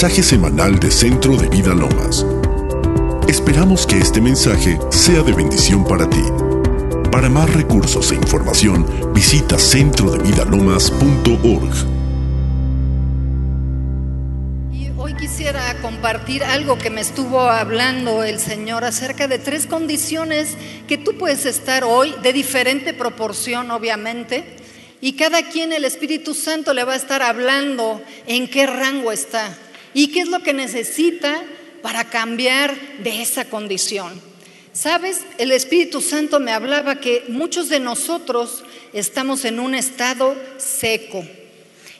mensaje semanal de Centro de Vida Lomas. Esperamos que este mensaje sea de bendición para ti. Para más recursos e información, visita centrodevidalomas.org. Quisiera compartir algo que me estuvo hablando el Señor acerca de tres condiciones que tú puedes estar hoy, de diferente proporción obviamente, y cada quien el Espíritu Santo le va a estar hablando en qué rango está y qué es lo que necesita para cambiar de esa condición. Sabes, el Espíritu Santo me hablaba que muchos de nosotros estamos en un estado seco.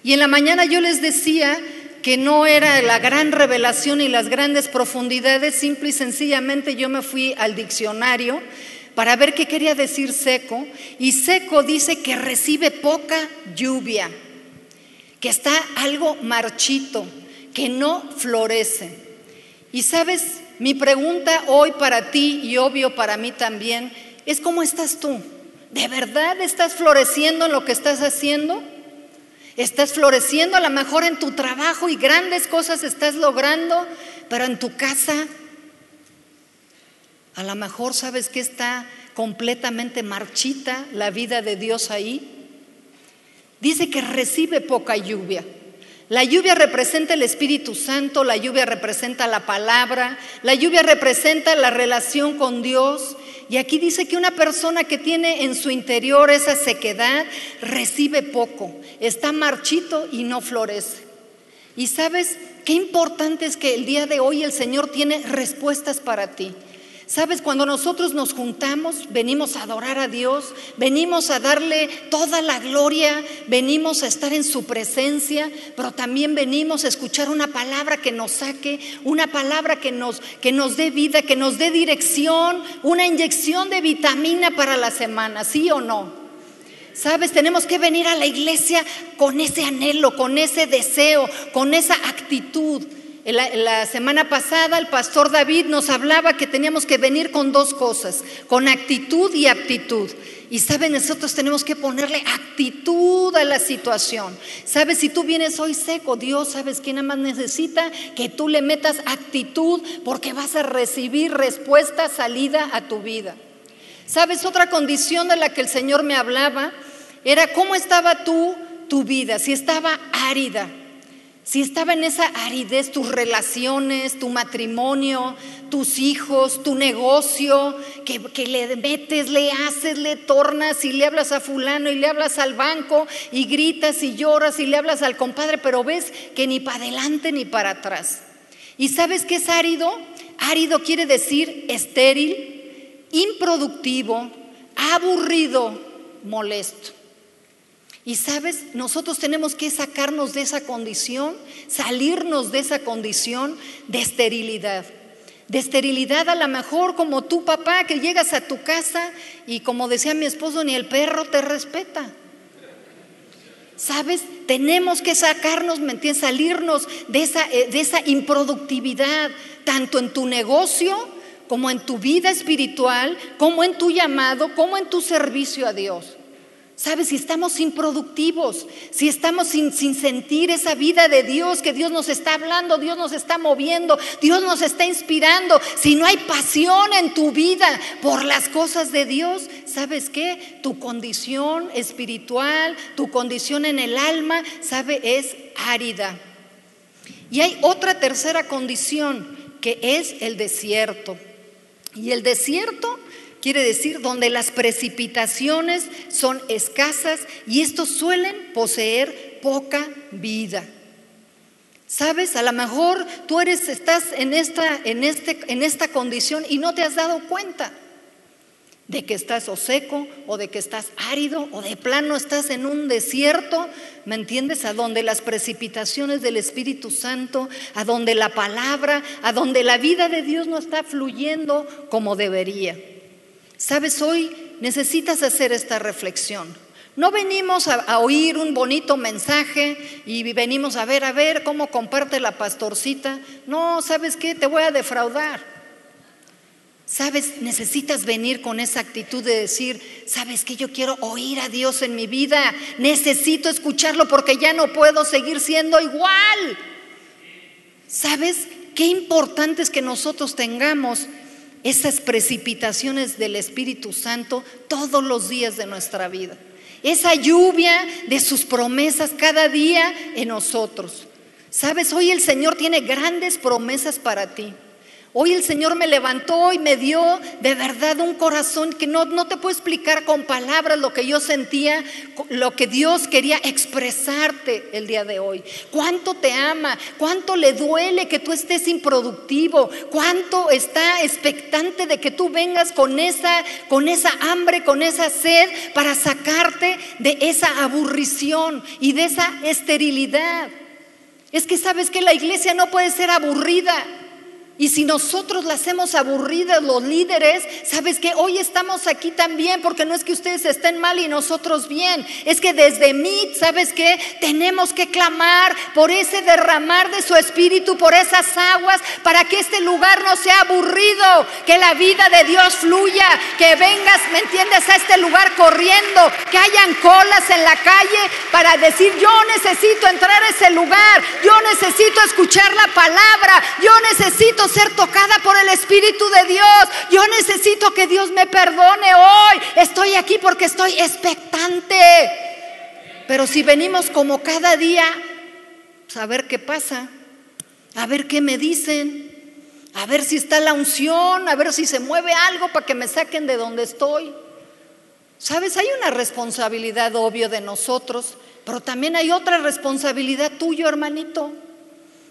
Y en la mañana yo les decía que no era la gran revelación y las grandes profundidades, simple y sencillamente yo me fui al diccionario para ver qué quería decir seco. Y seco dice que recibe poca lluvia, que está algo marchito, que no florece. Y sabes, mi pregunta hoy para ti y obvio para mí también es ¿cómo estás tú? ¿De verdad estás floreciendo en lo que estás haciendo? ¿Estás floreciendo a lo mejor en tu trabajo y grandes cosas estás logrando, pero en tu casa a lo mejor sabes que está completamente marchita la vida de Dios ahí. Dice que recibe poca lluvia. La lluvia representa el Espíritu Santo, la lluvia representa la palabra, la lluvia representa la relación con Dios. Y aquí dice que una persona que tiene en su interior esa sequedad recibe poco, está marchito y no florece. Y sabes qué importante es que el día de hoy el Señor tiene respuestas para ti. Sabes, cuando nosotros nos juntamos, venimos a adorar a Dios, venimos a darle toda la gloria, venimos a estar en su presencia, pero también venimos a escuchar una palabra que nos saque, una palabra que nos, que nos dé vida, que nos dé dirección, una inyección de vitamina para la semana, ¿sí o no? Sabes, tenemos que venir a la iglesia con ese anhelo, con ese deseo, con esa actitud. La, semana pasada el pastor David nos hablaba que teníamos que venir con dos cosas, con actitud y aptitud. Y saben, nosotros tenemos que ponerle actitud a la situación. Sabes, si tú vienes hoy seco, Dios, sabes quién más necesita que tú le metas actitud porque vas a recibir respuesta, salida a tu vida. Sabes, otra condición de la que el Señor me hablaba era cómo estaba tú, tu vida, si estaba árida, si estaba en esa aridez tus relaciones, tu matrimonio, tus hijos, tu negocio, que, le metes, le haces, le tornas y le hablas a fulano y le hablas al banco y gritas y lloras y le hablas al compadre, pero ves que ni para adelante ni para atrás. ¿Y sabes qué es árido? Árido quiere decir estéril, improductivo, aburrido, molesto. Y sabes, nosotros tenemos que sacarnos de esa condición, salirnos de esa condición de esterilidad. De esterilidad a lo mejor como tu papá que llegas a tu casa y como decía mi esposo, ni el perro te respeta. ¿Sabes? Tenemos que sacarnos, ¿me entiendes? Salirnos de esa, eh, de esa improductividad, tanto en tu negocio como en tu vida espiritual, como en tu llamado, como en tu servicio a Dios. ¿Sabes? Si estamos improductivos, si estamos sin, sin, sentir esa vida de Dios, que Dios nos está hablando, Dios nos está moviendo, Dios nos está inspirando, si no hay pasión en tu vida por las cosas de Dios, ¿sabes qué? Tu condición espiritual, tu condición en el alma, ¿sabe? Es árida. Y hay otra tercera condición, que es el desierto. Y el desierto quiere decir donde las precipitaciones son escasas y estos suelen poseer poca vida. Sabes, a lo mejor tú eres, estás en esta, en, este, en esta condición y no te has dado cuenta de que estás o seco o de que estás árido o de plano estás en un desierto, ¿me entiendes? A donde las precipitaciones del Espíritu Santo, a donde la palabra, a donde la vida de Dios no está fluyendo como debería. Sabes, hoy necesitas hacer esta reflexión. No venimos a, oír un bonito mensaje y venimos a ver, a ver cómo comparte la pastorcita. No, ¿sabes qué? Te voy a defraudar. Sabes, necesitas venir con esa actitud de decir, sabes que yo quiero oír a Dios en mi vida, necesito escucharlo porque ya no puedo seguir siendo igual. ¿Sabes qué importante es que nosotros tengamos esas precipitaciones del Espíritu Santo todos los días de nuestra vida? Esa lluvia de sus promesas cada día en nosotros. Sabes, hoy el Señor tiene grandes promesas para ti. Hoy el Señor me levantó y me dio de verdad un corazón que no, no, te puedo explicar con palabras lo que yo sentía, lo que Dios quería expresarte el día de hoy. Cuánto te ama, cuánto le duele que tú estés improductivo, cuánto está expectante de que tú vengas con esa, con esa hambre, con esa sed para sacarte de esa aburrición y de esa esterilidad. Es que sabes que la iglesia no puede ser aburrida. Y si nosotros la hacemos aburrida, los líderes, sabes que hoy estamos aquí también, porque no es que ustedes estén mal y nosotros bien, es que desde mí, sabes que tenemos que clamar por ese derramar de su espíritu, por esas aguas, para que este lugar no sea aburrido, que la vida de Dios fluya, que vengas, ¿me entiendes?, a este lugar corriendo, que hayan colas en la calle para decir, yo necesito entrar a ese lugar, yo necesito escuchar la palabra, yo necesito ser tocada por el Espíritu de Dios. Yo necesito que Dios me perdone hoy. Estoy aquí porque estoy expectante. Pero si venimos como cada día, pues, a ver qué pasa, a ver qué me dicen, a ver si está la unción, a ver si se mueve algo para que me saquen de donde estoy. Sabes, hay una responsabilidad obvio de nosotros, pero también hay otra responsabilidad tuya, hermanito.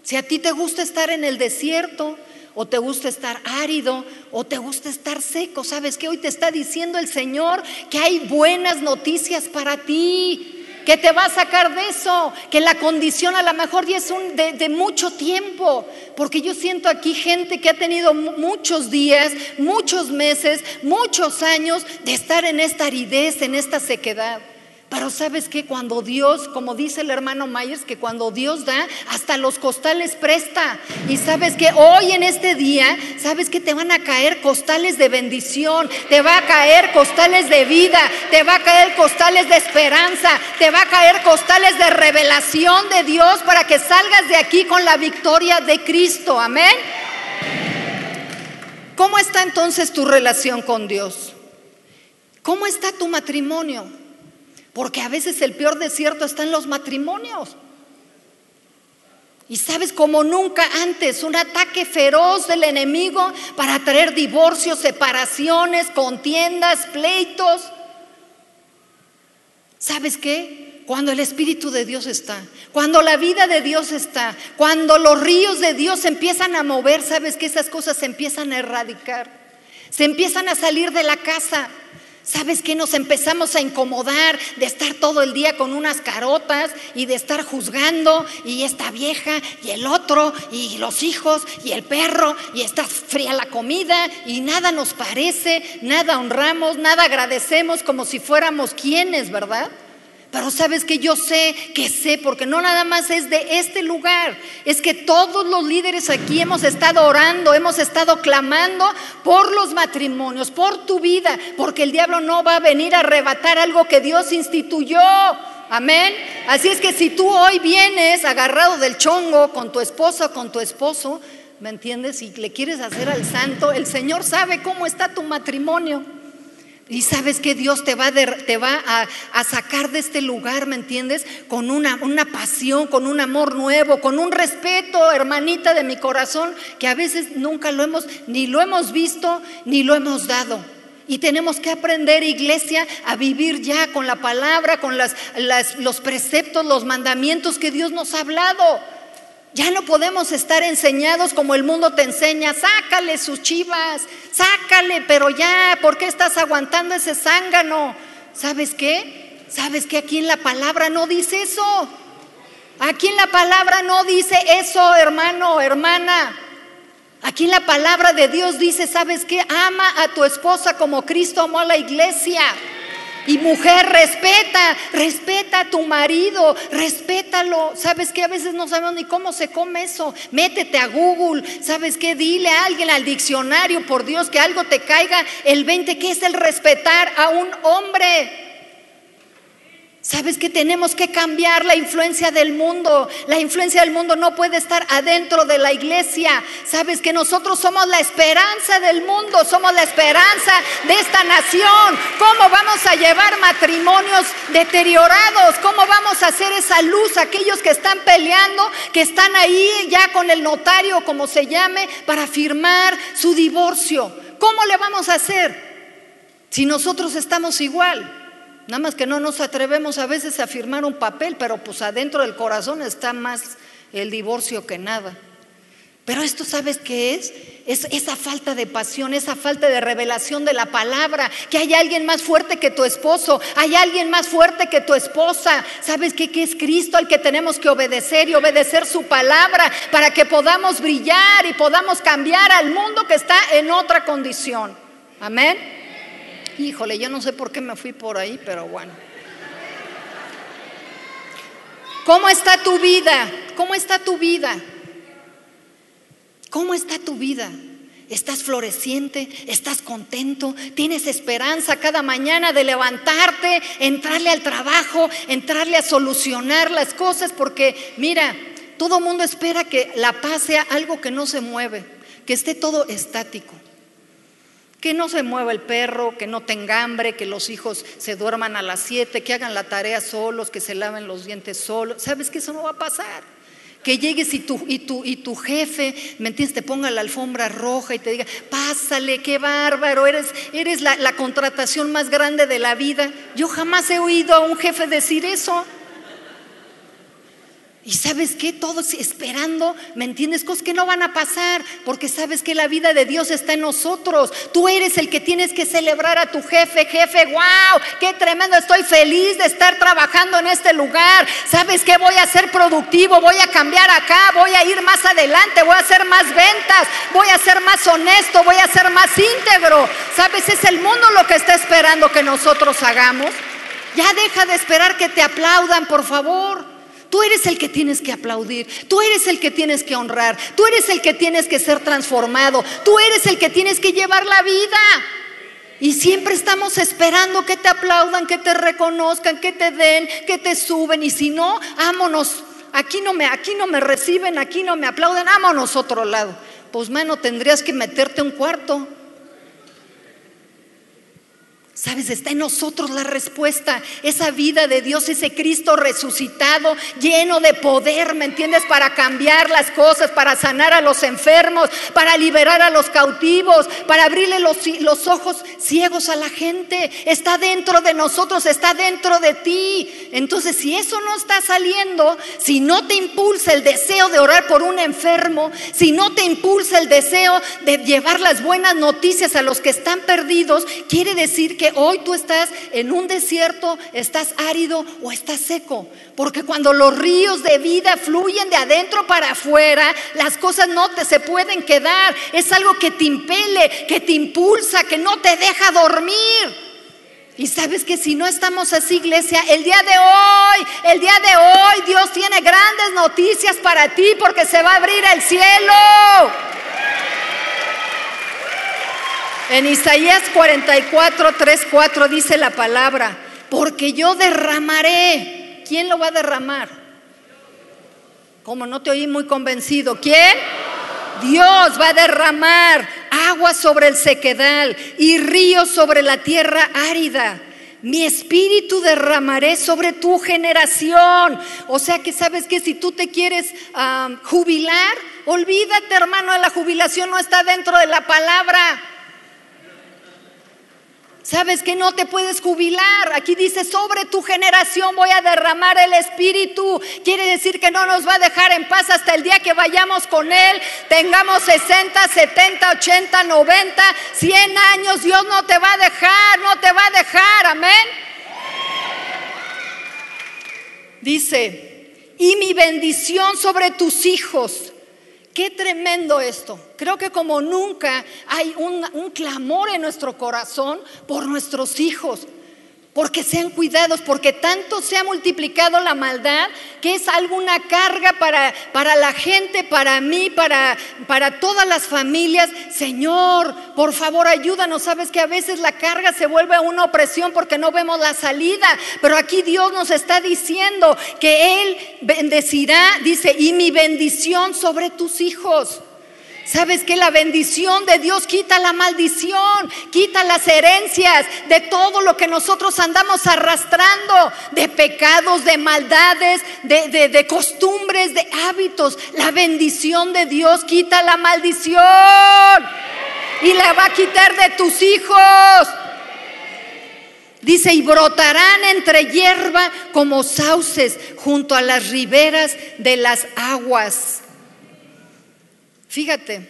Si a ti te gusta estar en el desierto, o te gusta estar árido, o te gusta estar seco, ¿sabes qué? Hoy te está diciendo el Señor que hay buenas noticias para ti, que te va a sacar de eso, que la condición a lo mejor ya es un, de mucho tiempo, porque yo siento aquí gente que ha tenido muchos días, muchos meses, muchos años de estar en esta aridez, en esta sequedad. Pero sabes que cuando Dios, como dice el hermano Myers, que cuando Dios da, hasta los costales presta. Y sabes que hoy en este día, sabes que te van a caer costales de bendición, te va a caer costales de vida, te va a caer costales de esperanza, te va a caer costales de revelación de Dios para que salgas de aquí con la victoria de Cristo. Amén. ¿Cómo está entonces tu relación con Dios? ¿Cómo está tu matrimonio? Porque a veces el peor desierto está en los matrimonios. Y sabes, como nunca antes, un ataque feroz del enemigo para traer divorcios, separaciones, contiendas, pleitos. ¿Sabes qué? Cuando el Espíritu de Dios está, cuando la vida de Dios está, cuando los ríos de Dios empiezan a mover, sabes que esas cosas se empiezan a erradicar, se empiezan a salir de la casa. ¿Sabes qué? Nos empezamos a incomodar de estar todo el día con unas carotas y de estar juzgando y esta vieja y el otro y los hijos y el perro y está fría la comida y nada nos parece, nada honramos, nada agradecemos como si fuéramos quienes, ¿verdad? Pero sabes que yo sé, que sé, porque no nada más es de este lugar, es que todos los líderes aquí hemos estado orando, hemos estado clamando por los matrimonios, por tu vida, porque el diablo no va a venir a arrebatar algo que Dios instituyó. Amén. Así es que si tú hoy vienes agarrado del chongo con tu esposa con tu esposo, ¿me entiendes? Y le quieres hacer al santo, el Señor sabe cómo está tu matrimonio. Y sabes que Dios te va, te va a, sacar de este lugar, ¿me entiendes? Con una, una pasión, con un amor nuevo, con un respeto, hermanita de mi corazón, que a veces nunca lo hemos, ni lo hemos visto, ni lo hemos dado. Y tenemos que aprender, iglesia, a vivir ya con la palabra, con las, los preceptos, los mandamientos que Dios nos ha hablado. Ya no podemos estar enseñados como el mundo te enseña, sácale sus chivas, sácale, pero ya, ¿por qué estás aguantando ese zángano? ¿Sabes qué? ¿Sabes que aquí en la palabra no dice eso? Aquí en la palabra no dice eso, hermano, hermana. Aquí en la palabra de Dios dice, ¿sabes qué? Ama a tu esposa como Cristo amó a la iglesia. Y mujer, respeta, respeta a tu marido, respétalo. ¿Sabes qué? A veces no sabemos ni cómo se come eso. Métete a Google, ¿sabes qué? Dile a alguien al diccionario, por Dios, que algo te caiga el 20, que es el respetar a un hombre. Sabes que tenemos que cambiar la influencia del mundo. La influencia del mundo no puede estar adentro de la iglesia. Sabes que nosotros somos la esperanza del mundo, somos la esperanza de esta nación. ¿Cómo vamos a llevar matrimonios deteriorados? ¿Cómo vamos a hacer esa luz aquellos que están peleando, que están ahí ya con el notario, como se llame, para firmar su divorcio? ¿Cómo le vamos a hacer si nosotros estamos igual? Nada más que no nos atrevemos a veces a firmar un papel, pero pues adentro del corazón está más el divorcio que nada. Pero esto, ¿sabes qué es? Es esa falta de pasión, esa falta de revelación de la palabra, que hay alguien más fuerte que tu esposo, hay alguien más fuerte que tu esposa. ¿Sabes qué? Que es Cristo al que tenemos que obedecer y obedecer su palabra para que podamos brillar y podamos cambiar al mundo que está en otra condición. Amén. Híjole, yo no sé por qué me fui por ahí, pero bueno. ¿Cómo está tu vida? ¿Cómo está tu vida? ¿Cómo está tu vida? ¿Estás floreciente? ¿Estás contento? ¿Tienes esperanza cada mañana de levantarte, entrarle al trabajo, entrarle a solucionar las cosas? Porque mira, todo mundo espera que la paz sea algo que no se mueve, que esté todo estático. Que no se mueva el perro, que no tenga hambre, que los hijos se duerman a las 7, que hagan la tarea solos, que se laven los dientes solos. ¿Sabes que eso no va a pasar? Que llegues y tu, y tu, y tu jefe, ¿me entiendes? Te ponga la alfombra roja y te diga, pásale, qué bárbaro, eres, eres la contratación más grande de la vida. Yo jamás he oído a un jefe decir eso. Y sabes qué, todos esperando, ¿me entiendes? Cosas que no van a pasar, porque sabes que la vida de Dios está en nosotros. Tú eres el que tienes que celebrar a tu jefe, jefe, wow, qué tremendo, estoy feliz de estar trabajando en este lugar. ¿Sabes qué? Voy a ser productivo, voy a cambiar acá, voy a ir más adelante, voy a hacer más ventas, voy a ser más honesto, voy a ser más íntegro. ¿Sabes? Es el mundo lo que está esperando que nosotros hagamos. Ya deja de esperar que te aplaudan, por favor. Tú eres el que tienes que aplaudir, tú eres el que tienes que honrar, tú eres el que tienes que ser transformado, tú eres el que tienes que llevar la vida. Y siempre estamos esperando que te aplaudan, que te reconozcan, que te den, que te suben. Y si no, vámonos. Aquí no me, aquí no me reciben, aquí no me aplauden, vámonos otro lado. Pues mano, tendrías que meterte un cuarto. Sabes, está en nosotros la respuesta, esa vida de Dios, ese Cristo resucitado, lleno de poder, ¿me entiendes? Para cambiar las cosas, para sanar a los enfermos, para liberar a los cautivos, para abrirle los, los ojos ciegos a la gente. Está dentro de nosotros, está dentro de ti. Entonces, si eso no está saliendo, si no te impulsa el deseo de orar por un enfermo, si no te impulsa el deseo de llevar las buenas noticias a los que están perdidos, quiere decir que hoy tú estás en un desierto, estás árido o estás seco. Porque cuando los ríos de vida fluyen de adentro para afuera, las cosas no te se pueden quedar. Es algo que te impele, que te impulsa, que no te deja dormir. Y sabes que si no estamos así, iglesia, el día de hoy, el día de hoy, Dios tiene grandes noticias para ti porque se va a abrir el cielo. En Isaías 44, 3, 4 dice la palabra, porque yo derramaré. ¿Quién lo va a derramar? Como no te oí muy convencido. ¿Quién? Dios va a derramar agua sobre el sequedal y ríos sobre la tierra árida. Mi espíritu derramaré sobre tu generación. O sea que sabes que si tú te quieres ah, jubilar, olvídate hermano, la jubilación no está dentro de la palabra. Sabes que no te puedes jubilar. Aquí dice, sobre tu generación voy a derramar el Espíritu. Quiere decir que no nos va a dejar en paz hasta el día que vayamos con Él. Tengamos 60, 70, 80, 90, 100 años. Dios no te va a dejar, no te va a dejar. Amén. Dice, y mi bendición sobre tus hijos Qué tremendo esto. Creo que como nunca hay un, clamor en nuestro corazón por nuestros hijos. Porque sean cuidados, porque tanto se ha multiplicado la maldad que es alguna carga para, para la gente, para mí, para, para todas las familias. Señor, por favor ayúdanos. Sabes que a veces la carga se vuelve una opresión porque no vemos la salida, pero aquí Dios nos está diciendo que Él bendecirá, dice, y mi bendición sobre tus hijos. ¿Sabes que la bendición de Dios quita la maldición, quita las herencias de todo lo que nosotros andamos arrastrando, de pecados, de maldades, de, de costumbres, de hábitos? La bendición de Dios quita la maldición y la va a quitar de tus hijos. Dice, y brotarán entre hierba como sauces junto a las riberas de las aguas. Fíjate,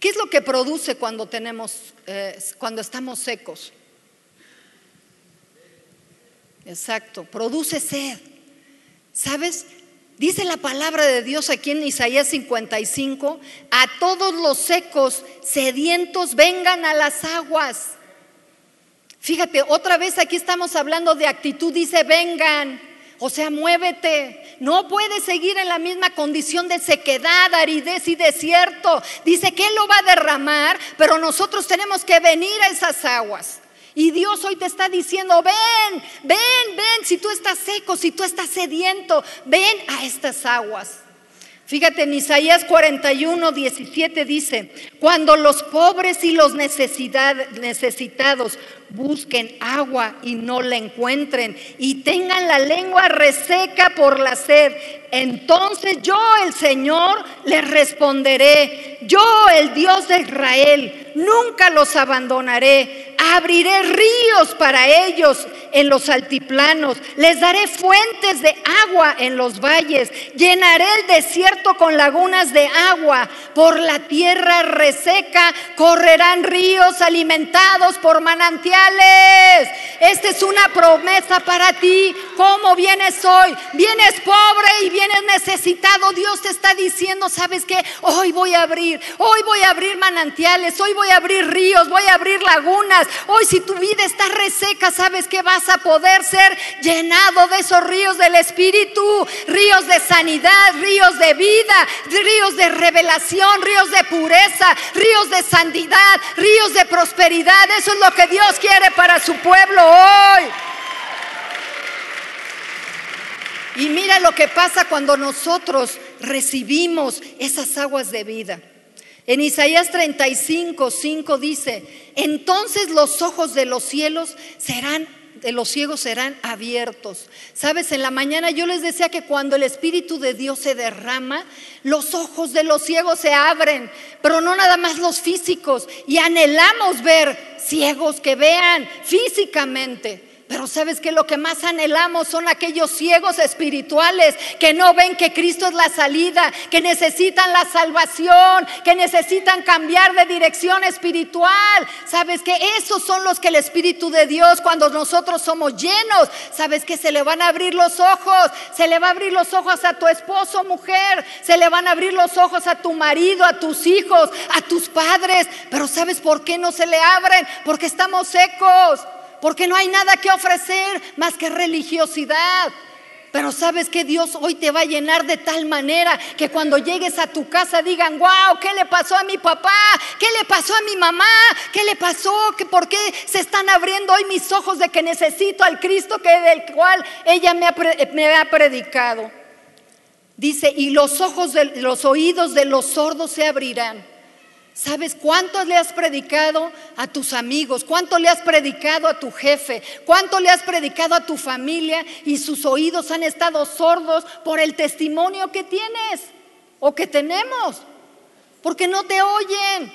¿qué es lo que produce cuando tenemos, eh, cuando estamos secos? Exacto, produce sed. ¿Sabes? Dice la palabra de Dios aquí en Isaías 55, a todos los secos, sedientos, vengan a las aguas. Fíjate, otra vez aquí estamos hablando de actitud, dice, vengan. O sea, muévete. No puedes seguir en la misma condición de sequedad, aridez y desierto. Dice que Él lo va a derramar, pero nosotros tenemos que venir a esas aguas. Y Dios hoy te está diciendo, ven, ven, ven, si tú estás seco, si tú estás sediento, ven a estas aguas. Fíjate, en Isaías 41, 17 dice, cuando los pobres y los necesitados busquen agua y no la encuentren y tengan la lengua reseca por la sed, entonces yo el Señor les responderé, yo el Dios de Israel, nunca los abandonaré, abriré ríos para ellos en los altiplanos, les daré fuentes de agua en los valles, llenaré el desierto con lagunas de agua, por la tierra reseca correrán ríos alimentados por manantiales. Esta es una promesa para ti. ¿Cómo vienes hoy? Vienes pobre y vienes necesitado. Dios te está diciendo, ¿sabes qué? Hoy voy a abrir, hoy voy a abrir manantiales, hoy voy a abrir ríos, voy a abrir lagunas. Hoy si tu vida está reseca, ¿sabes qué? Vas a poder ser llenado de esos ríos del Espíritu, ríos de sanidad, ríos de vida, ríos de revelación, ríos de pureza, ríos de santidad, ríos de prosperidad. Eso es lo que Dios quiere para su pueblo hoy. Y mira lo que pasa cuando nosotros recibimos esas aguas de vida. En Isaías 35, 5 dice, entonces los ojos de los cielos serán los ciegos serán abiertos. Sabes, en la mañana yo les decía que cuando el Espíritu de Dios se derrama, los ojos de los ciegos se abren, pero no nada más los físicos. Y anhelamos ver ciegos que vean físicamente. Pero sabes que lo que más anhelamos son aquellos ciegos espirituales que no ven que Cristo es la salida, que necesitan la salvación, que necesitan cambiar de dirección espiritual. Sabes que esos son los que el Espíritu de Dios, cuando nosotros somos llenos, sabes que se le van a abrir los ojos, se le va a abrir los ojos a tu esposo, mujer, se le van a abrir los ojos a tu marido, a tus hijos, a tus padres. Pero sabes por qué no se le abren? Porque estamos secos porque no hay nada que ofrecer más que religiosidad. Pero sabes que Dios hoy te va a llenar de tal manera que cuando llegues a tu casa digan, wow, ¿qué le pasó a mi papá? ¿Qué le pasó a mi mamá? ¿Qué le pasó? ¿Por qué se están abriendo hoy mis ojos de que necesito al Cristo que del cual ella me ha, me ha predicado? Dice, y los ojos de los oídos de los sordos se abrirán ¿Sabes cuánto le has predicado a tus amigos? ¿Cuánto le has predicado a tu jefe? ¿Cuánto le has predicado a tu familia? Y sus oídos han estado sordos por el testimonio que tienes o que tenemos. Porque no te oyen.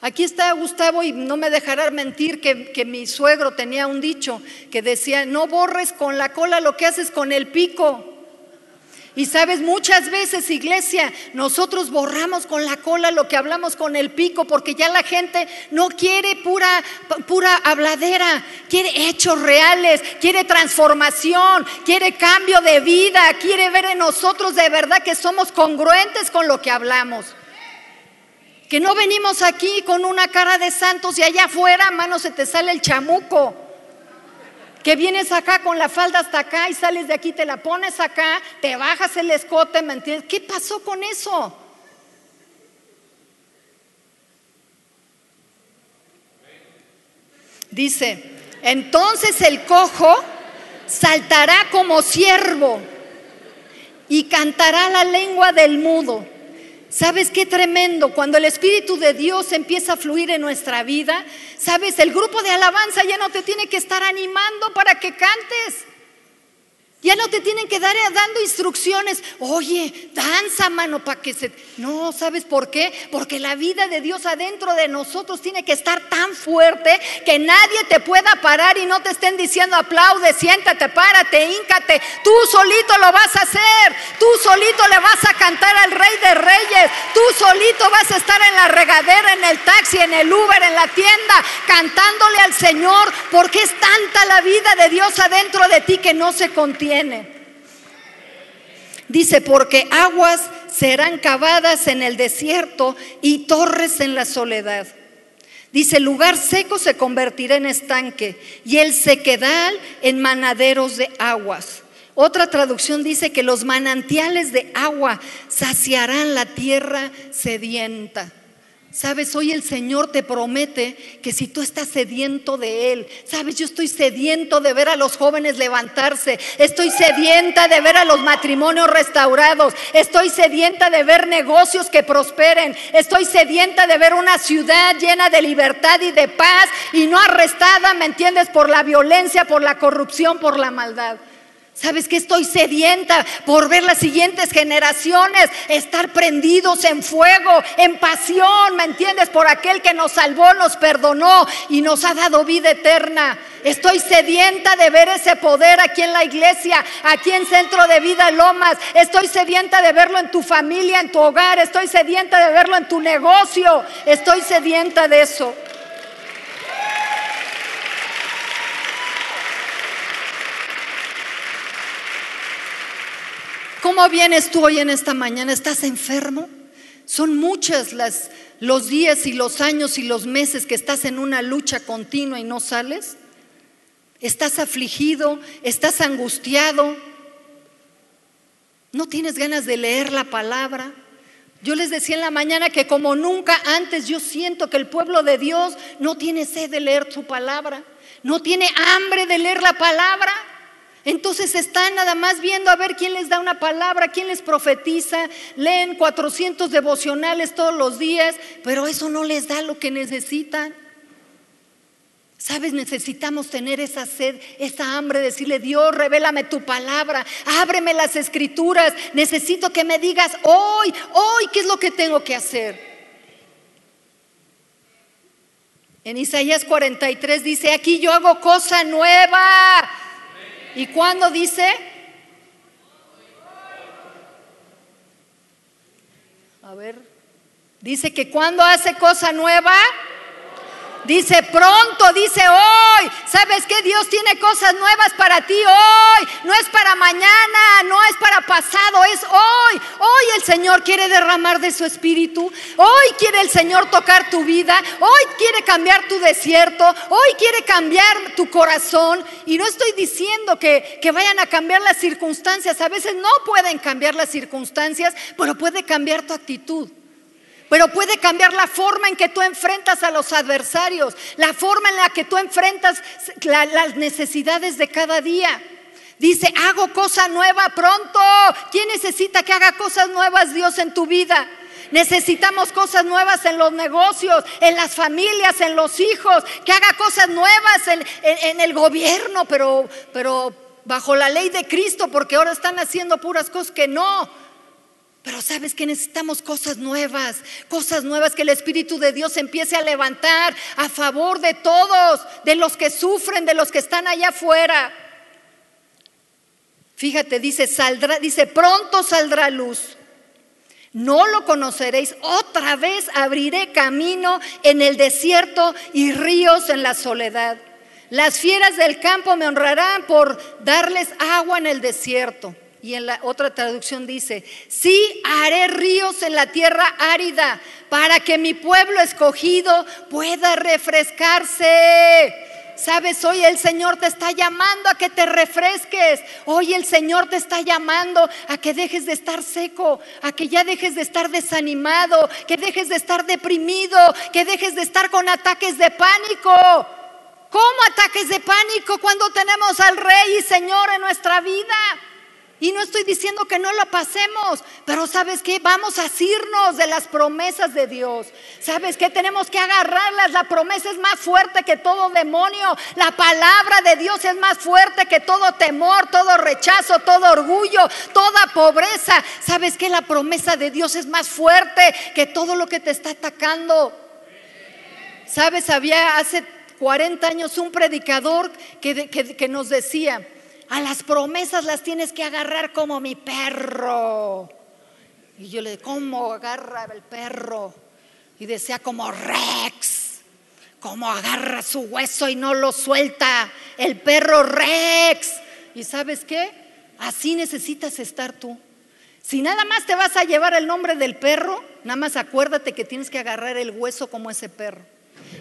Aquí está Gustavo y no me dejará mentir que, que, mi suegro tenía un dicho que decía, no borres con la cola lo que haces con el pico. Y sabes, muchas veces, iglesia, nosotros borramos con la cola lo que hablamos con el pico, porque ya la gente no quiere pura, pura habladera, quiere hechos reales, quiere transformación, quiere cambio de vida, quiere ver en nosotros de verdad que somos congruentes con lo que hablamos. Que no venimos aquí con una cara de santos y allá afuera, mano, se te sale el chamuco. Que vienes acá con la falda hasta acá y sales de aquí, te la pones acá, te bajas el escote, ¿me entiendes? ¿Qué pasó con eso? Dice, entonces el cojo saltará como siervo y cantará la lengua del mudo. ¿Sabes qué tremendo? Cuando el Espíritu de Dios empieza a fluir en nuestra vida, ¿sabes? El grupo de alabanza ya no te tiene que estar animando para que cantes. Ya no te tienen que dar dando instrucciones. Oye, danza, mano, para que se... No, ¿sabes por qué? Porque la vida de Dios adentro de nosotros tiene que estar tan fuerte que nadie te pueda parar y no te estén diciendo aplaude, siéntate, párate, híncate. Tú solito lo vas a hacer. Tú solito le vas a cantar al Rey de Reyes. Tú solito vas a estar en la regadera, en el taxi, en el Uber, en la tienda, cantándole al Señor porque es tanta la vida de Dios adentro de ti que no se contiene. Dice, porque aguas serán cavadas en el desierto y torres en la soledad. Dice, lugar seco se convertirá en estanque y el sequedal en manaderos de aguas. Otra traducción dice que los manantiales de agua saciarán la tierra sedienta. Sabes, hoy el Señor te promete que si tú estás sediento de Él, sabes, yo estoy sediento de ver a los jóvenes levantarse, estoy sedienta de ver a los matrimonios restaurados, estoy sedienta de ver negocios que prosperen, estoy sedienta de ver una ciudad llena de libertad y de paz y no arrestada, ¿me entiendes?, por la violencia, por la corrupción, por la maldad. ¿Sabes que estoy sedienta por ver las siguientes generaciones estar prendidos en fuego, en pasión, ¿me entiendes? Por aquel que nos salvó, nos perdonó y nos ha dado vida eterna. Estoy sedienta de ver ese poder aquí en la iglesia, aquí en Centro de Vida Lomas. Estoy sedienta de verlo en tu familia, en tu hogar. Estoy sedienta de verlo en tu negocio. Estoy sedienta de eso. ¿Cómo vienes tú hoy en esta mañana? ¿Estás enfermo? Son muchas las los días y los años y los meses que estás en una lucha continua y no sales. ¿Estás afligido? ¿Estás angustiado? ¿No tienes ganas de leer la palabra? Yo les decía en la mañana que como nunca antes yo siento que el pueblo de Dios no tiene sed de leer su palabra, no tiene hambre de leer la palabra. Entonces están nada más viendo a ver quién les da una palabra, quién les profetiza, leen 400 devocionales todos los días, pero eso no les da lo que necesitan. Sabes, necesitamos tener esa sed, esa hambre, decirle, Dios, revélame tu palabra, ábreme las escrituras, necesito que me digas hoy, hoy, ¿qué es lo que tengo que hacer? En Isaías 43 dice, aquí yo hago cosa nueva. ¿Y cuándo dice? A ver, dice que cuando hace cosa nueva, Dice pronto, dice hoy. ¿Sabes qué? Dios tiene cosas nuevas para ti hoy. No es para mañana, no es para pasado, es hoy. Hoy el Señor quiere derramar de su espíritu. Hoy quiere el Señor tocar tu vida. Hoy quiere cambiar tu desierto. Hoy quiere cambiar tu corazón. Y no estoy diciendo que, que vayan a cambiar las circunstancias. A veces no pueden cambiar las circunstancias, pero puede cambiar tu actitud pero puede cambiar la forma en que tú enfrentas a los adversarios, la forma en la que tú enfrentas las necesidades de cada día. Dice, hago cosa nueva pronto. ¿Quién necesita que haga cosas nuevas Dios en tu vida? Necesitamos cosas nuevas en los negocios, en las familias, en los hijos, que haga cosas nuevas en, en el gobierno, pero, pero bajo la ley de Cristo, porque ahora están haciendo puras cosas que no. Pero sabes que necesitamos cosas nuevas, cosas nuevas que el Espíritu de Dios empiece a levantar a favor de todos, de los que sufren, de los que están allá afuera. Fíjate, dice, saldrá, dice, pronto saldrá luz. No lo conoceréis. Otra vez abriré camino en el desierto y ríos en la soledad. Las fieras del campo me honrarán por darles agua en el desierto y en la otra traducción dice, sí haré ríos en la tierra árida para que mi pueblo escogido pueda refrescarse. Sabes, hoy el Señor te está llamando a que te refresques. Hoy el Señor te está llamando a que dejes de estar seco, a que ya dejes de estar desanimado, que dejes de estar deprimido, que dejes de estar con ataques de pánico. ¿Cómo ataques de pánico cuando tenemos al Rey y Señor en nuestra vida? Y no estoy diciendo que no lo pasemos, pero ¿sabes qué? Vamos a asirnos de las promesas de Dios. ¿Sabes qué? Tenemos que agarrarlas. La promesa es más fuerte que todo demonio. La palabra de Dios es más fuerte que todo temor, todo rechazo, todo orgullo, toda pobreza. ¿Sabes qué? La promesa de Dios es más fuerte que todo lo que te está atacando. ¿Sabes? Había hace 40 años un predicador que, que nos decía, a las promesas las tienes que agarrar como mi perro. Y yo le dije, ¿cómo agarra el perro? Y decía, como Rex, como agarra su hueso y no lo suelta, el perro Rex. ¿Y sabes qué? Así necesitas estar tú. Si nada más te vas a llevar el nombre del perro, nada más acuérdate que tienes que agarrar el hueso como ese perro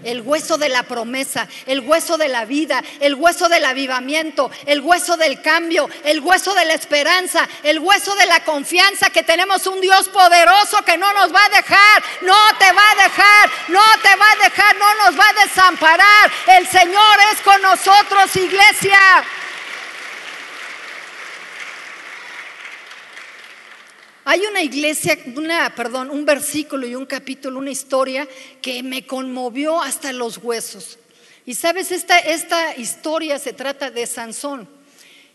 el hueso de la promesa, el hueso de la vida, el hueso del avivamiento, el hueso del cambio, el hueso de la esperanza, el hueso de la confianza que tenemos un Dios poderoso que no nos va a dejar, no te va a dejar, no te va a dejar, no nos va a desamparar. El Señor es con nosotros, iglesia. Hay una iglesia, una, perdón, un versículo y un capítulo, una historia que me conmovió hasta los huesos. Y sabes, esta, esta historia se trata de Sansón.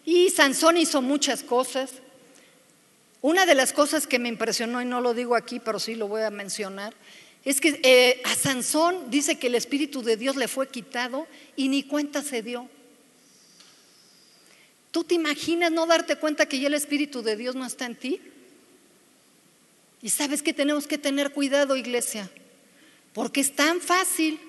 Y Sansón hizo muchas cosas. Una de las cosas que me impresionó, y no lo digo aquí, pero sí lo voy a mencionar, es que eh, a Sansón dice que el Espíritu de Dios le fue quitado y ni cuenta se dio. ¿Tú te imaginas no darte cuenta que ya el Espíritu de Dios no está en ti? Y sabes que tenemos que tener cuidado, iglesia, porque es tan fácil.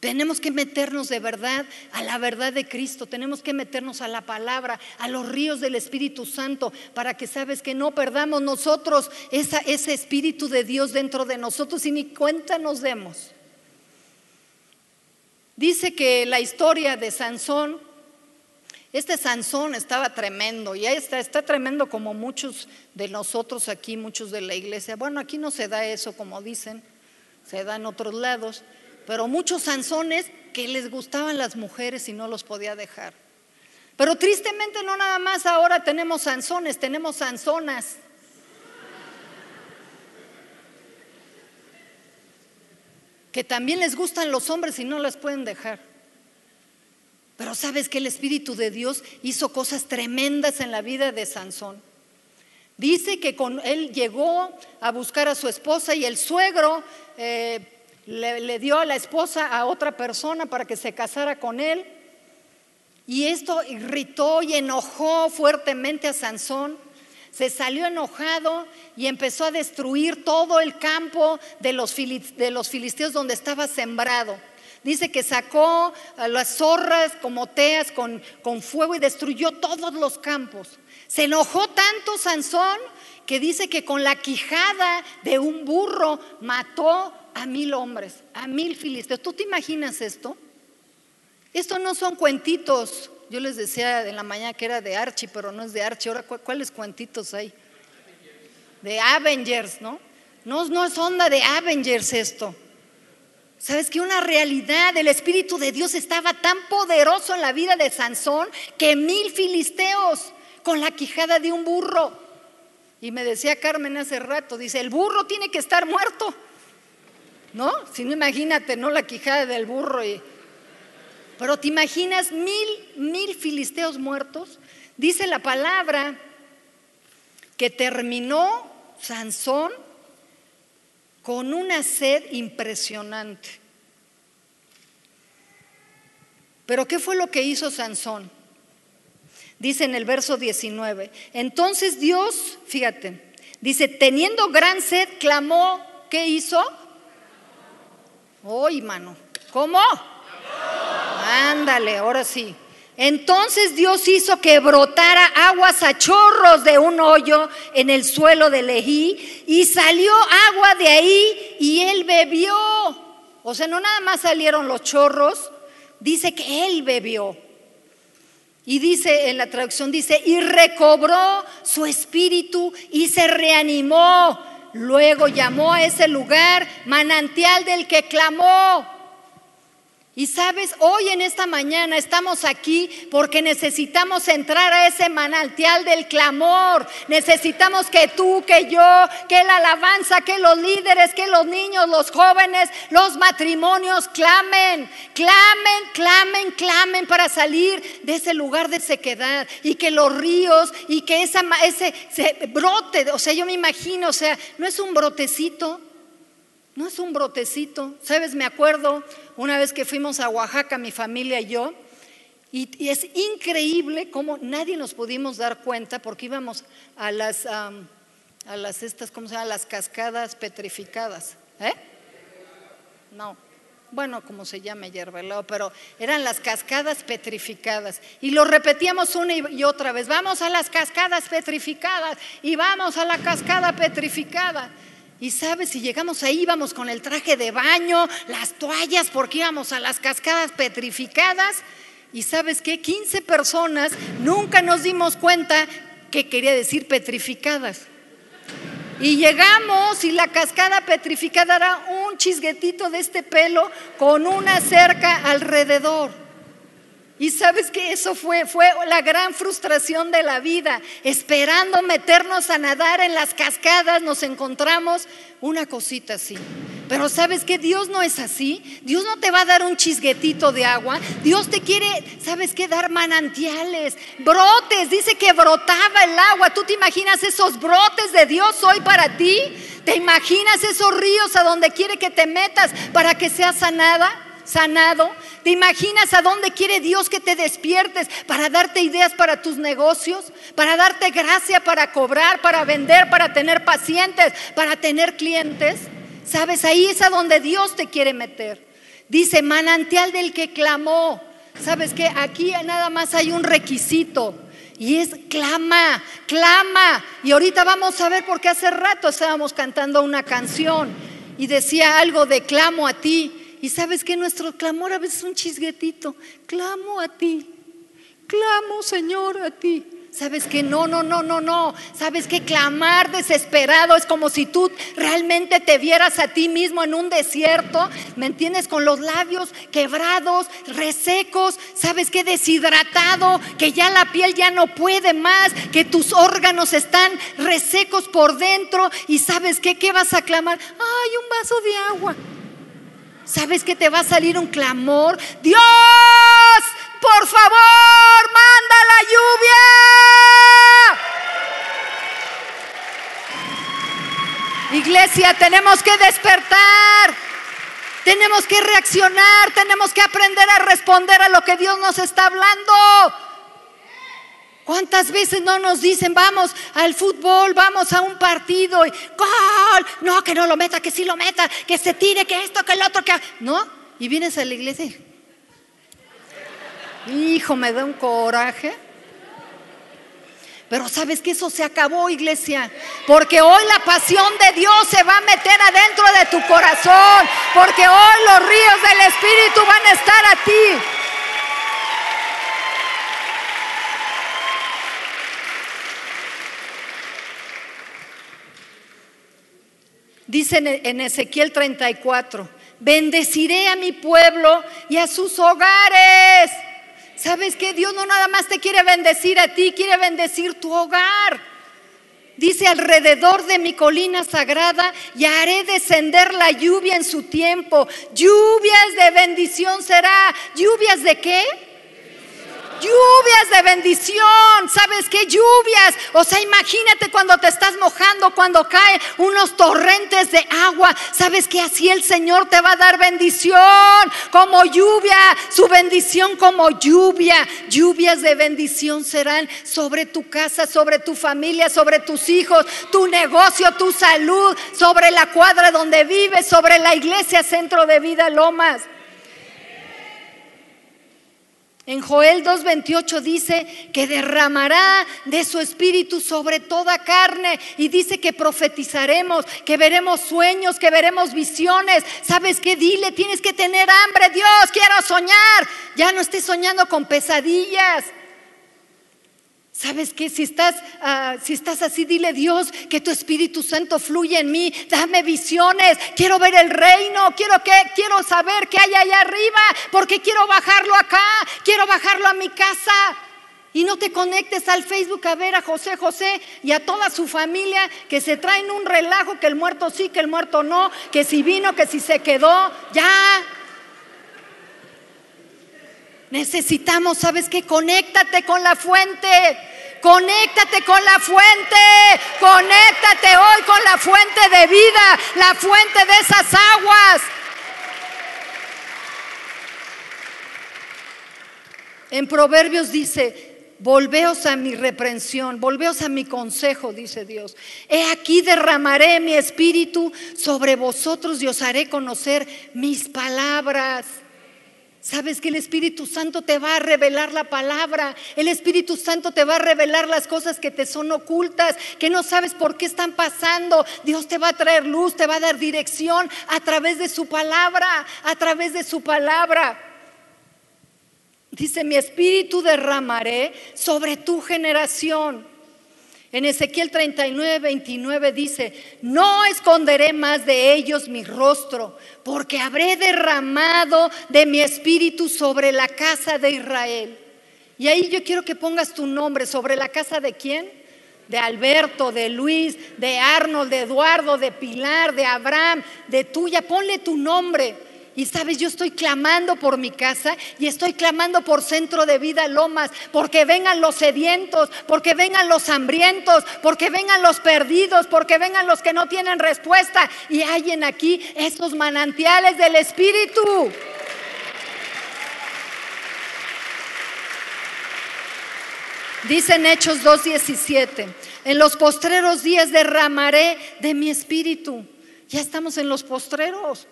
Tenemos que meternos de verdad a la verdad de Cristo, tenemos que meternos a la palabra, a los ríos del Espíritu Santo, para que sabes que no perdamos nosotros ese Espíritu de Dios dentro de nosotros y ni cuenta nos demos. Dice que la historia de Sansón este Sansón estaba tremendo y está, está tremendo como muchos de nosotros aquí, muchos de la iglesia. Bueno, aquí no se da eso como dicen, se da en otros lados, pero muchos Sansones que les gustaban las mujeres y no los podía dejar. Pero tristemente no nada más ahora tenemos Sansones, tenemos Sansonas. Que también les gustan los hombres y no las pueden dejar. Pero sabes que el Espíritu de Dios hizo cosas tremendas en la vida de Sansón. Dice que con él llegó a buscar a su esposa y el suegro eh, le, dio a la esposa a otra persona para que se casara con él. Y esto irritó y enojó fuertemente a Sansón. Se salió enojado y empezó a destruir todo el campo de los filisteos donde estaba sembrado. Dice que sacó a las zorras como teas con, con fuego y destruyó todos los campos. Se enojó tanto Sansón que dice que con la quijada de un burro mató a mil hombres, a mil filisteos. ¿Tú te imaginas esto? Esto no son cuentitos. Yo les decía en la mañana que era de Archie, pero no es de Archie. Ahora, ¿cuáles cuentitos hay? De Avengers, ¿no? No, no es onda de Avengers esto. ¿Sabes que una realidad del Espíritu de Dios estaba tan poderoso en la vida de Sansón que mil filisteos con la quijada de un burro? Y me decía Carmen hace rato, dice, el burro tiene que estar muerto. ¿No? Si no imagínate, ¿no? La quijada del burro. Pero te imaginas mil, mil filisteos muertos. Dice la palabra que terminó Sansón con una sed impresionante. Pero ¿qué fue lo que hizo Sansón? Dice en el verso 19, entonces Dios, fíjate, dice, teniendo gran sed, clamó, ¿qué hizo? Hoy, mano, ¿cómo? Ándale, ahora sí. Entonces Dios hizo que brotara aguas a chorros de un hoyo en el suelo de Lejí y salió agua de ahí y él bebió. O sea, no nada más salieron los chorros, dice que él bebió. Y dice en la traducción, dice, y recobró su espíritu y se reanimó. Luego llamó a ese lugar manantial del que clamó. Y sabes, hoy en esta mañana estamos aquí porque necesitamos entrar a ese manantial del clamor. Necesitamos que tú, que yo, que la alabanza, que los líderes, que los niños, los jóvenes, los matrimonios clamen, clamen, clamen, clamen para salir de ese lugar de sequedad y que los ríos y que esa, ese brote, o sea, yo me imagino, o sea, no es un brotecito, no es un brotecito. Sabes, me acuerdo una vez que fuimos a Oaxaca, mi familia y yo, y, es increíble cómo nadie nos pudimos dar cuenta porque íbamos a las, a las estas, ¿cómo se llama? Las cascadas petrificadas. ¿Eh? No, bueno, como se llama yerbelao, pero eran las cascadas petrificadas. Y lo repetíamos una y otra vez, vamos a las cascadas petrificadas y vamos a la cascada petrificada. Y sabes, si llegamos ahí, íbamos con el traje de baño, las toallas, porque íbamos a las cascadas petrificadas. Y sabes qué, 15 personas nunca nos dimos cuenta que quería decir petrificadas. Y llegamos y la cascada petrificada era un chisguetito de este pelo con una cerca alrededor. Y sabes que eso fue, fue la gran frustración de la vida. Esperando meternos a nadar en las cascadas, nos encontramos una cosita así. Pero sabes que Dios no es así. Dios no te va a dar un chisguetito de agua. Dios te quiere, ¿sabes qué? Dar manantiales, brotes. Dice que brotaba el agua. ¿Tú te imaginas esos brotes de Dios hoy para ti? ¿Te imaginas esos ríos a donde quiere que te metas para que seas sanada? Sanado? ¿Te imaginas a dónde quiere Dios que te despiertes para darte ideas para tus negocios? Para darte gracia para cobrar, para vender, para tener pacientes, para tener clientes. ¿Sabes? Ahí es a donde Dios te quiere meter. Dice, manantial del que clamó. ¿Sabes que Aquí nada más hay un requisito. Y es clama, clama. Y ahorita vamos a ver porque hace rato estábamos cantando una canción y decía algo de clamo a ti. Y sabes que nuestro clamor a veces es un chisguetito. Clamo a ti. Clamo, Señor, a ti. Sabes que no, no, no, no, no. Sabes que clamar desesperado es como si tú realmente te vieras a ti mismo en un desierto. ¿Me entiendes? Con los labios quebrados, resecos. Sabes que deshidratado, que ya la piel ya no puede más, que tus órganos están resecos por dentro. Y sabes que, ¿qué vas a clamar? Ay, un vaso de agua. ¿Sabes que te va a salir un clamor? Dios, por favor, manda la lluvia. Iglesia, tenemos que despertar. Tenemos que reaccionar, tenemos que aprender a responder a lo que Dios nos está hablando. ¿Cuántas veces no nos dicen, vamos al fútbol, vamos a un partido y gol? No, que no lo meta, que sí lo meta, que se tire, que esto, que el otro, que... ¿No? Y vienes a la iglesia. Hijo, me da un coraje. Pero sabes que eso se acabó, iglesia. Porque hoy la pasión de Dios se va a meter adentro de tu corazón. Porque hoy los ríos del Espíritu van a estar a ti. Dice en Ezequiel 34, bendeciré a mi pueblo y a sus hogares. ¿Sabes que Dios no nada más te quiere bendecir a ti, quiere bendecir tu hogar? Dice alrededor de mi colina sagrada y haré descender la lluvia en su tiempo. Lluvias de bendición será. ¿Lluvias de qué? Lluvias de bendición, ¿sabes qué? Lluvias. O sea, imagínate cuando te estás mojando, cuando caen unos torrentes de agua. ¿Sabes que así el Señor te va a dar bendición? Como lluvia, su bendición como lluvia. Lluvias de bendición serán sobre tu casa, sobre tu familia, sobre tus hijos, tu negocio, tu salud, sobre la cuadra donde vives, sobre la iglesia Centro de Vida Lomas. En Joel 2.28 dice que derramará de su espíritu sobre toda carne y dice que profetizaremos, que veremos sueños, que veremos visiones. ¿Sabes qué? Dile, tienes que tener hambre, Dios, quiero soñar. Ya no estés soñando con pesadillas. ¿Sabes qué? Si estás, ah, si estás así, dile Dios que tu Espíritu Santo fluye en mí. Dame visiones. Quiero ver el reino. Quiero, que, quiero saber qué hay allá arriba. Porque quiero bajarlo acá. Quiero bajarlo a mi casa. Y no te conectes al Facebook a ver a José José y a toda su familia que se traen un relajo, que el muerto sí, que el muerto no, que si vino, que si se quedó. Ya, Necesitamos, ¿sabes qué? Conéctate con la fuente. Conéctate con la fuente. Conéctate hoy con la fuente de vida, la fuente de esas aguas. En Proverbios dice, volveos a mi reprensión, volveos a mi consejo, dice Dios. He aquí derramaré mi espíritu sobre vosotros y os haré conocer mis palabras. Sabes que el Espíritu Santo te va a revelar la palabra. El Espíritu Santo te va a revelar las cosas que te son ocultas, que no sabes por qué están pasando. Dios te va a traer luz, te va a dar dirección a través de su palabra, a través de su palabra. Dice, mi espíritu derramaré sobre tu generación. En Ezequiel 39, 29 dice, no esconderé más de ellos mi rostro, porque habré derramado de mi espíritu sobre la casa de Israel. Y ahí yo quiero que pongas tu nombre, sobre la casa de quién? De Alberto, de Luis, de Arnold, de Eduardo, de Pilar, de Abraham, de tuya. Ponle tu nombre. Y sabes, yo estoy clamando por mi casa y estoy clamando por Centro de Vida Lomas, porque vengan los sedientos, porque vengan los hambrientos, porque vengan los perdidos, porque vengan los que no tienen respuesta y hallen aquí esos manantiales del Espíritu. Dicen Hechos 2.17, en los postreros días derramaré de mi espíritu. Ya estamos en los postreros.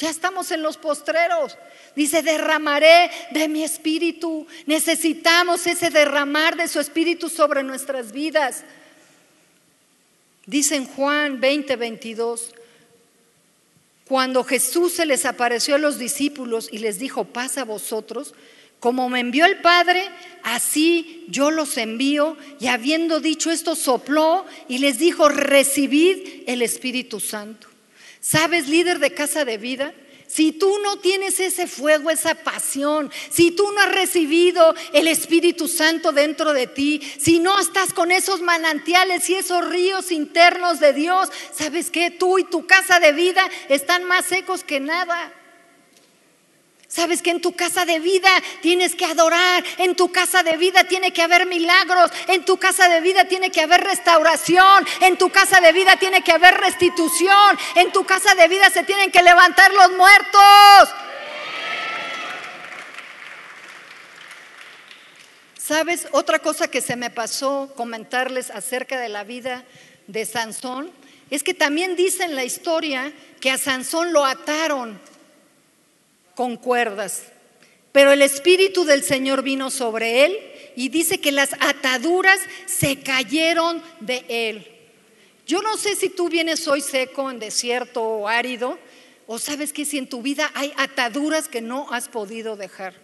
Ya estamos en los postreros. Dice, derramaré de mi espíritu. Necesitamos ese derramar de su espíritu sobre nuestras vidas. Dice en Juan 20, 22, cuando Jesús se les apareció a los discípulos y les dijo, pasa a vosotros, como me envió el Padre, así yo los envío. Y habiendo dicho esto, sopló y les dijo, recibid el Espíritu Santo. ¿Sabes, líder de casa de vida? Si tú no tienes ese fuego, esa pasión, si tú no has recibido el Espíritu Santo dentro de ti, si no estás con esos manantiales y esos ríos internos de Dios, ¿sabes qué? Tú y tu casa de vida están más secos que nada. Sabes que en tu casa de vida tienes que adorar, en tu casa de vida tiene que haber milagros, en tu casa de vida tiene que haber restauración, en tu casa de vida tiene que haber restitución, en tu casa de vida se tienen que levantar los muertos. ¿Sabes? Otra cosa que se me pasó comentarles acerca de la vida de Sansón es que también dice en la historia que a Sansón lo ataron con cuerdas. Pero el Espíritu del Señor vino sobre él y dice que las ataduras se cayeron de él. Yo no sé si tú vienes hoy seco, en desierto o árido, o sabes que si en tu vida hay ataduras que no has podido dejar.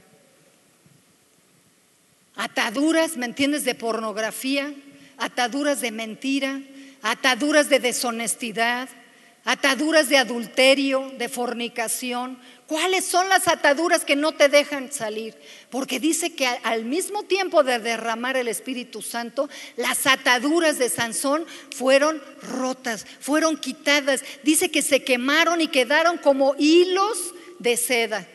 Ataduras, ¿me entiendes? De pornografía, ataduras de mentira, ataduras de deshonestidad, ataduras de adulterio, de fornicación. ¿Cuáles son las ataduras que no te dejan salir? Porque dice que al mismo tiempo de derramar el Espíritu Santo, las ataduras de Sansón fueron rotas, fueron quitadas. Dice que se quemaron y quedaron como hilos de seda.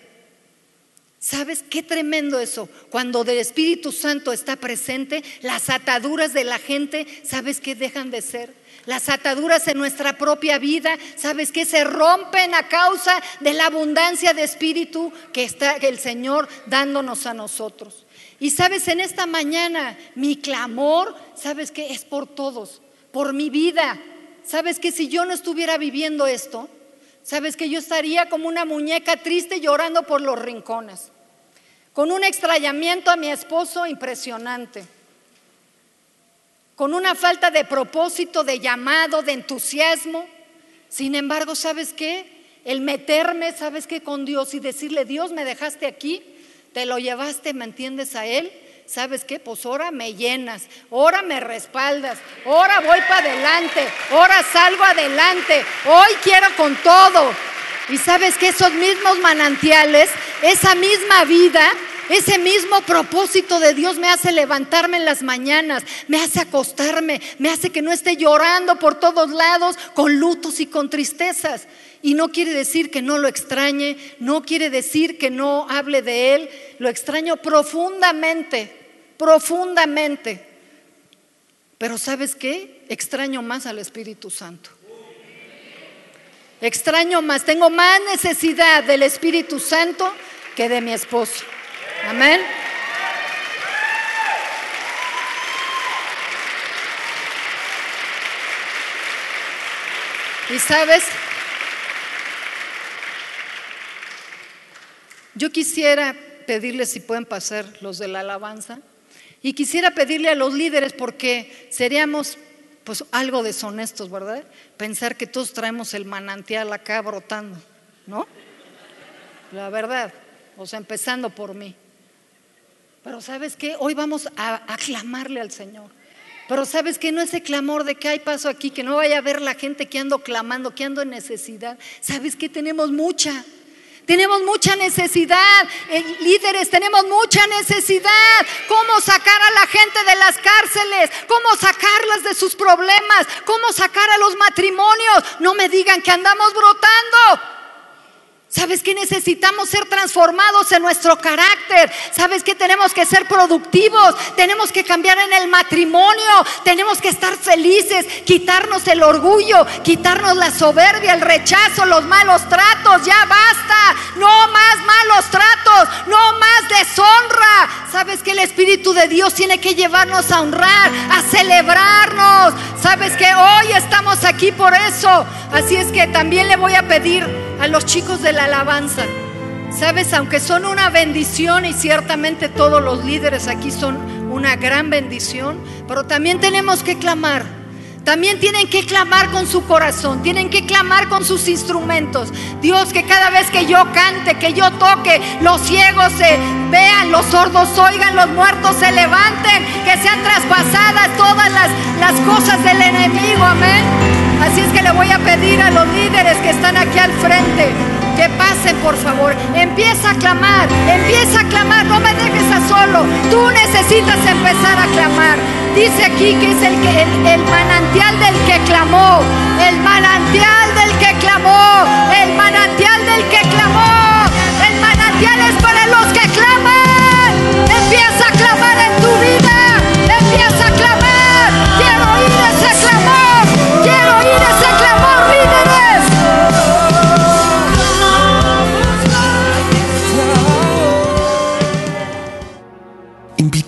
¿Sabes qué tremendo eso? Cuando el Espíritu Santo está presente, las ataduras de la gente, ¿sabes qué dejan de ser? Las ataduras en nuestra propia vida, ¿sabes qué? Se rompen a causa de la abundancia de espíritu que está el Señor dándonos a nosotros. Y sabes, en esta mañana mi clamor, ¿sabes qué? Es por todos, por mi vida. ¿Sabes que si yo no estuviera viviendo esto, sabes que yo estaría como una muñeca triste llorando por los rincones? con un extrañamiento a mi esposo impresionante, con una falta de propósito, de llamado, de entusiasmo. Sin embargo, ¿sabes qué? El meterme, ¿sabes qué? Con Dios y decirle, Dios, me dejaste aquí, te lo llevaste, ¿me entiendes a Él? ¿Sabes qué? Pues ahora me llenas, ahora me respaldas, ahora voy para adelante, ahora salgo adelante, hoy quiero con todo. Y sabes que esos mismos manantiales, esa misma vida, ese mismo propósito de Dios me hace levantarme en las mañanas, me hace acostarme, me hace que no esté llorando por todos lados con lutos y con tristezas. Y no quiere decir que no lo extrañe, no quiere decir que no hable de Él, lo extraño profundamente, profundamente. Pero ¿sabes qué? Extraño más al Espíritu Santo. Extraño más, tengo más necesidad del Espíritu Santo que de mi esposo. Amén. Y sabes, yo quisiera pedirles si pueden pasar los de la alabanza y quisiera pedirle a los líderes porque seríamos pues algo deshonestos, ¿verdad? Pensar que todos traemos el manantial acá brotando, ¿no? La verdad, o sea, empezando por mí. Pero sabes qué, hoy vamos a aclamarle al Señor. Pero sabes que no ese clamor de que hay paso aquí, que no vaya a ver la gente que ando clamando, que ando en necesidad. Sabes que tenemos mucha. Tenemos mucha necesidad, eh, líderes, tenemos mucha necesidad. ¿Cómo sacar a la gente de las cárceles? ¿Cómo sacarlas de sus problemas? ¿Cómo sacar a los matrimonios? No me digan que andamos brotando. ¿Sabes que necesitamos ser transformados en nuestro carácter? ¿Sabes que tenemos que ser productivos? Tenemos que cambiar en el matrimonio. Tenemos que estar felices, quitarnos el orgullo, quitarnos la soberbia, el rechazo, los malos tratos. Ya basta. No más malos tratos, no más deshonra. ¿Sabes que el Espíritu de Dios tiene que llevarnos a honrar, a celebrarnos? ¿Sabes que hoy estamos aquí por eso? Así es que también le voy a pedir a los chicos de la alabanza. Sabes, aunque son una bendición y ciertamente todos los líderes aquí son una gran bendición, pero también tenemos que clamar. También tienen que clamar con su corazón, tienen que clamar con sus instrumentos. Dios, que cada vez que yo cante, que yo toque, los ciegos se vean, los sordos oigan, los muertos se levanten, que sean traspasadas todas las, las cosas del enemigo. Amén. Así es que le voy a pedir a los líderes que están aquí al frente que pasen por favor. Empieza a clamar, empieza a clamar, no me dejes a solo. Tú necesitas empezar a clamar. Dice aquí que es el, manantial del que clamó, el manantial del que clamó, el manantial del que clamó.